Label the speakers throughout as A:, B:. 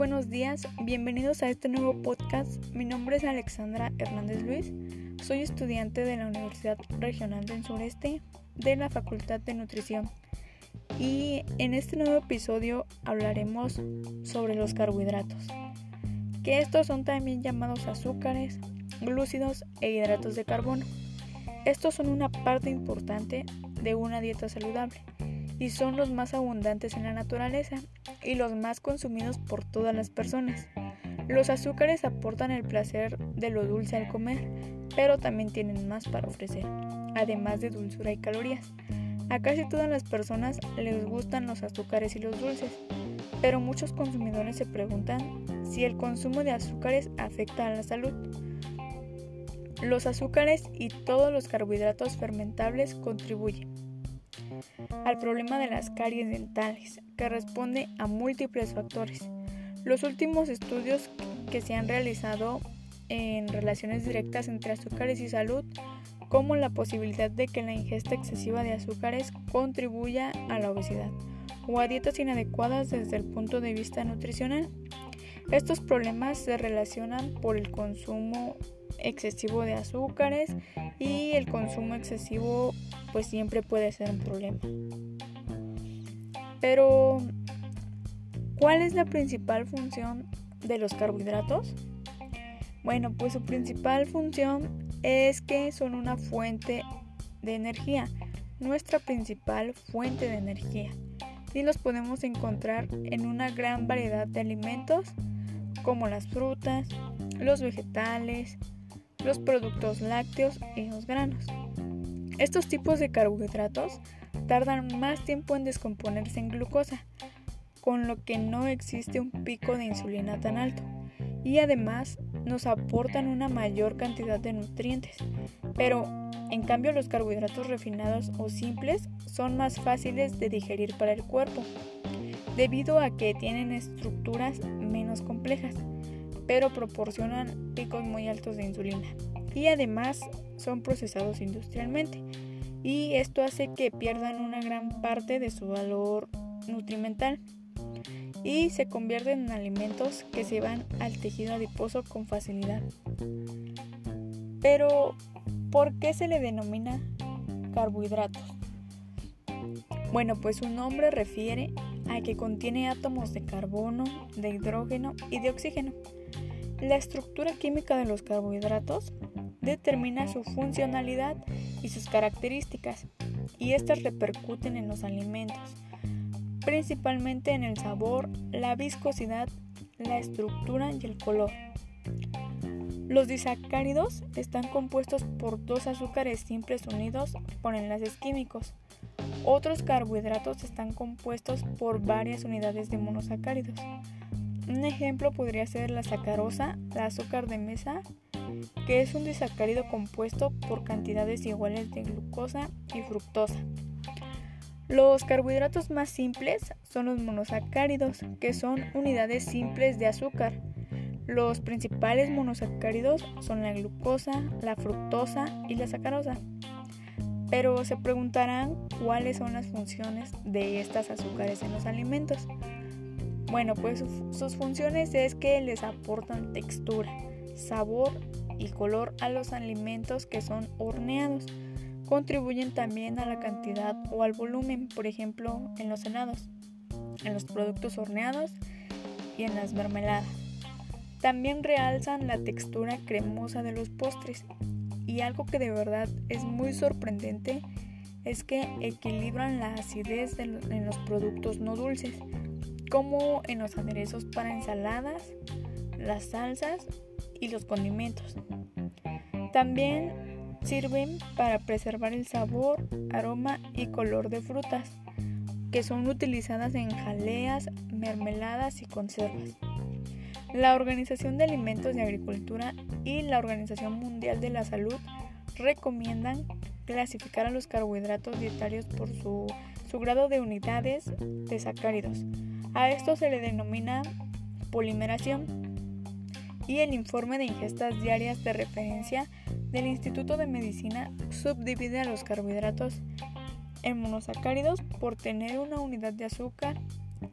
A: buenos días, bienvenidos a este nuevo podcast. Mi nombre es Alexandra Hernández Luis, soy estudiante de la Universidad Regional del Sureste de la Facultad de Nutrición y en este nuevo episodio hablaremos sobre los carbohidratos, que estos son también llamados azúcares, glúcidos e hidratos de carbono. Estos son una parte importante de una dieta saludable y son los más abundantes en la naturaleza y los más consumidos por todas las personas. Los azúcares aportan el placer de lo dulce al comer, pero también tienen más para ofrecer, además de dulzura y calorías. A casi todas las personas les gustan los azúcares y los dulces, pero muchos consumidores se preguntan si el consumo de azúcares afecta a la salud. Los azúcares y todos los carbohidratos fermentables contribuyen al problema de las caries dentales, que responde a múltiples factores. Los últimos estudios que se han realizado en relaciones directas entre azúcares y salud, como la posibilidad de que la ingesta excesiva de azúcares contribuya a la obesidad o a dietas inadecuadas desde el punto de vista nutricional. Estos problemas se relacionan por el consumo excesivo de azúcares y el consumo excesivo pues siempre puede ser un problema. Pero, ¿cuál es la principal función de los carbohidratos? Bueno, pues su principal función es que son una fuente de energía, nuestra principal fuente de energía. Y los podemos encontrar en una gran variedad de alimentos como las frutas, los vegetales, los productos lácteos y los granos. Estos tipos de carbohidratos tardan más tiempo en descomponerse en glucosa, con lo que no existe un pico de insulina tan alto, y además nos aportan una mayor cantidad de nutrientes. Pero, en cambio, los carbohidratos refinados o simples son más fáciles de digerir para el cuerpo, debido a que tienen estructuras menos complejas, pero proporcionan picos muy altos de insulina y además son procesados industrialmente y esto hace que pierdan una gran parte de su valor nutrimental y se convierten en alimentos que se van al tejido adiposo con facilidad. Pero, ¿por qué se le denomina carbohidratos? Bueno, pues su nombre refiere a que contiene átomos de carbono, de hidrógeno y de oxígeno. La estructura química de los carbohidratos determina su funcionalidad y sus características, y estas repercuten en los alimentos, principalmente en el sabor, la viscosidad, la estructura y el color. Los disacáridos están compuestos por dos azúcares simples unidos por enlaces químicos. Otros carbohidratos están compuestos por varias unidades de monosacáridos. Un ejemplo podría ser la sacarosa, la azúcar de mesa que es un disacárido compuesto por cantidades iguales de glucosa y fructosa. Los carbohidratos más simples son los monosacáridos, que son unidades simples de azúcar. Los principales monosacáridos son la glucosa, la fructosa y la sacarosa. Pero se preguntarán cuáles son las funciones de estas azúcares en los alimentos. Bueno, pues sus funciones es que les aportan textura, sabor y color a los alimentos que son horneados. Contribuyen también a la cantidad o al volumen, por ejemplo, en los helados, en los productos horneados y en las mermeladas. También realzan la textura cremosa de los postres y algo que de verdad es muy sorprendente es que equilibran la acidez en los productos no dulces, como en los aderezos para ensaladas, las salsas y los condimentos. También sirven para preservar el sabor, aroma y color de frutas, que son utilizadas en jaleas, mermeladas y conservas. La Organización de Alimentos y Agricultura y la Organización Mundial de la Salud recomiendan clasificar a los carbohidratos dietarios por su, su grado de unidades de sacáridos. A esto se le denomina polimeración y el informe de ingestas diarias de referencia del Instituto de Medicina subdivide a los carbohidratos en monosacáridos por tener una unidad de azúcar,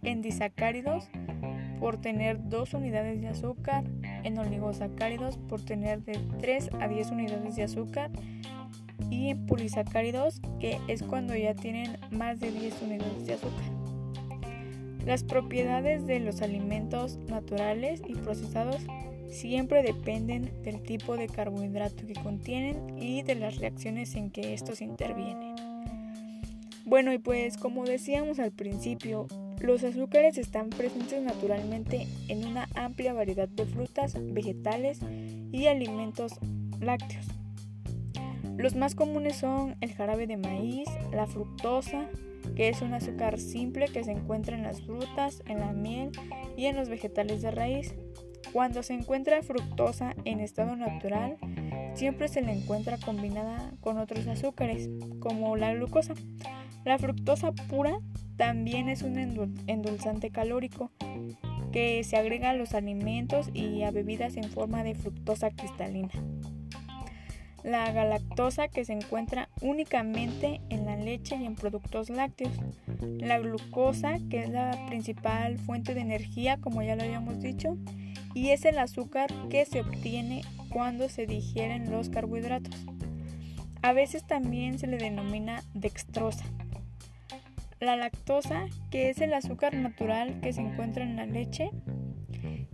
A: en disacáridos por tener 2 unidades de azúcar, en oligosacáridos por tener de 3 a 10 unidades de azúcar y en polisacáridos que es cuando ya tienen más de 10 unidades de azúcar. Las propiedades de los alimentos naturales y procesados siempre dependen del tipo de carbohidrato que contienen y de las reacciones en que estos intervienen. Bueno, y pues como decíamos al principio, los azúcares están presentes naturalmente en una amplia variedad de frutas, vegetales y alimentos lácteos. Los más comunes son el jarabe de maíz, la fructosa, que es un azúcar simple que se encuentra en las frutas, en la miel y en los vegetales de raíz. Cuando se encuentra fructosa en estado natural, siempre se le encuentra combinada con otros azúcares, como la glucosa. La fructosa pura también es un endulzante calórico que se agrega a los alimentos y a bebidas en forma de fructosa cristalina. La galactosa que se encuentra únicamente en la leche y en productos lácteos. La glucosa que es la principal fuente de energía como ya lo habíamos dicho y es el azúcar que se obtiene cuando se digieren los carbohidratos. A veces también se le denomina dextrosa. La lactosa, que es el azúcar natural que se encuentra en la leche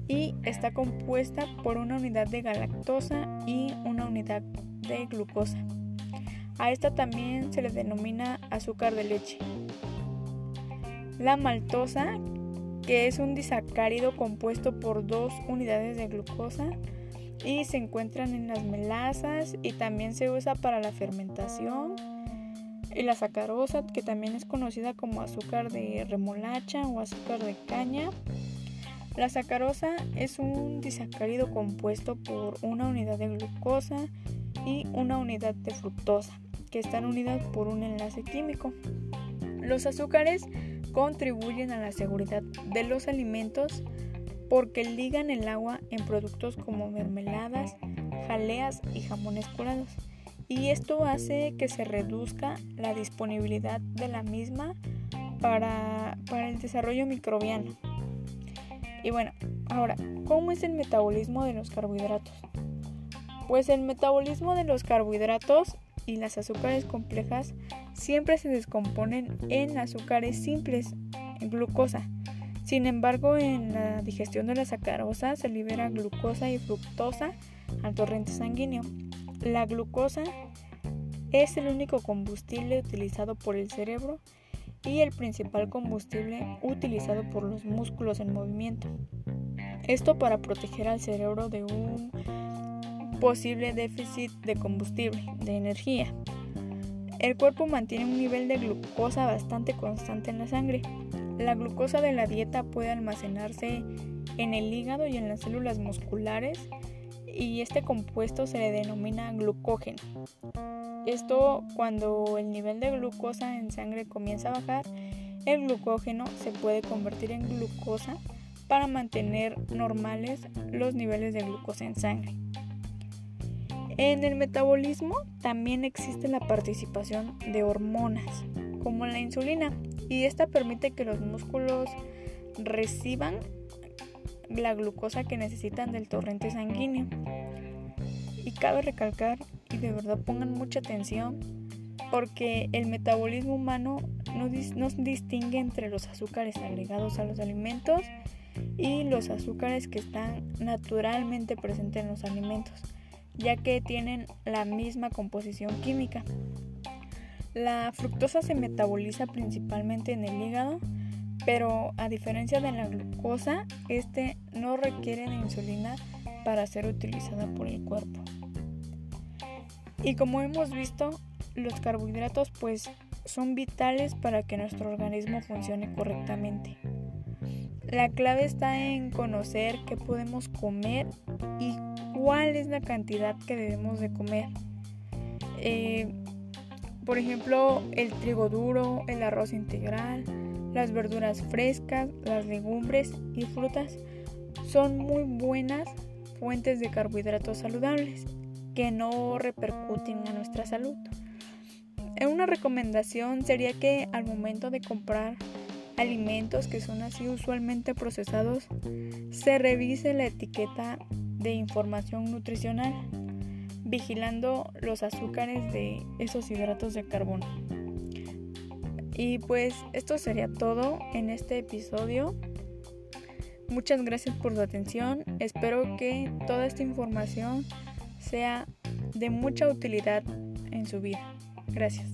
A: y está compuesta por una unidad de galactosa y una unidad de glucosa. A esta también se le denomina azúcar de leche. La maltosa, que es un disacárido compuesto por dos unidades de glucosa y se encuentran en las melasas y también se usa para la fermentación y la sacarosa, que también es conocida como azúcar de remolacha o azúcar de caña. La sacarosa es un disacárido compuesto por una unidad de glucosa y una unidad de fructosa, que están unidas por un enlace químico. Los azúcares contribuyen a la seguridad de los alimentos porque ligan el agua en productos como mermeladas, jaleas y jamones curados y esto hace que se reduzca la disponibilidad de la misma para, el desarrollo microbiano. Y bueno, ahora, ¿cómo es el metabolismo de los carbohidratos? Pues el metabolismo de los carbohidratos y las azúcares complejas siempre se descomponen en azúcares simples, en glucosa. Sin embargo, en la digestión de la sacarosa se libera glucosa y fructosa al torrente sanguíneo. La glucosa es el único combustible utilizado por el cerebro y el principal combustible utilizado por los músculos en movimiento. Esto para proteger al cerebro de un posible déficit de combustible, de energía. El cuerpo mantiene un nivel de glucosa bastante constante en la sangre. La glucosa de la dieta puede almacenarse en el hígado y en las células musculares y este compuesto se le denomina glucógeno. Esto cuando el nivel de glucosa en sangre comienza a bajar, el glucógeno se puede convertir en glucosa para mantener normales los niveles de glucosa en sangre. En el metabolismo también existe la participación de hormonas, como la insulina, y esta permite que los músculos reciban la glucosa que necesitan del torrente sanguíneo. Y cabe recalcar, y de verdad pongan mucha atención, porque el metabolismo humano no, distingue entre los azúcares agregados a los alimentos y los azúcares que están naturalmente presentes en los alimentos, ya que tienen la misma composición química. La fructosa se metaboliza principalmente en el hígado pero a diferencia de la glucosa, este no requiere de insulina para ser utilizada por el cuerpo. Y como hemos visto, los carbohidratos pues son vitales para que nuestro organismo funcione correctamente. La clave está en conocer qué podemos comer y cuál es la cantidad que debemos de comer. Eh, por ejemplo, el trigo duro, el arroz integral, las verduras frescas, las legumbres y frutas son muy buenas fuentes de carbohidratos saludables que no repercuten a nuestra salud. Una recomendación sería que al momento de comprar alimentos que son así usualmente procesados, se revise la etiqueta de información nutricional, vigilando los azúcares de esos hidratos de carbono. Y pues esto sería todo en este episodio. Muchas gracias por su atención. Espero que toda esta información sea de mucha utilidad en su vida. Gracias.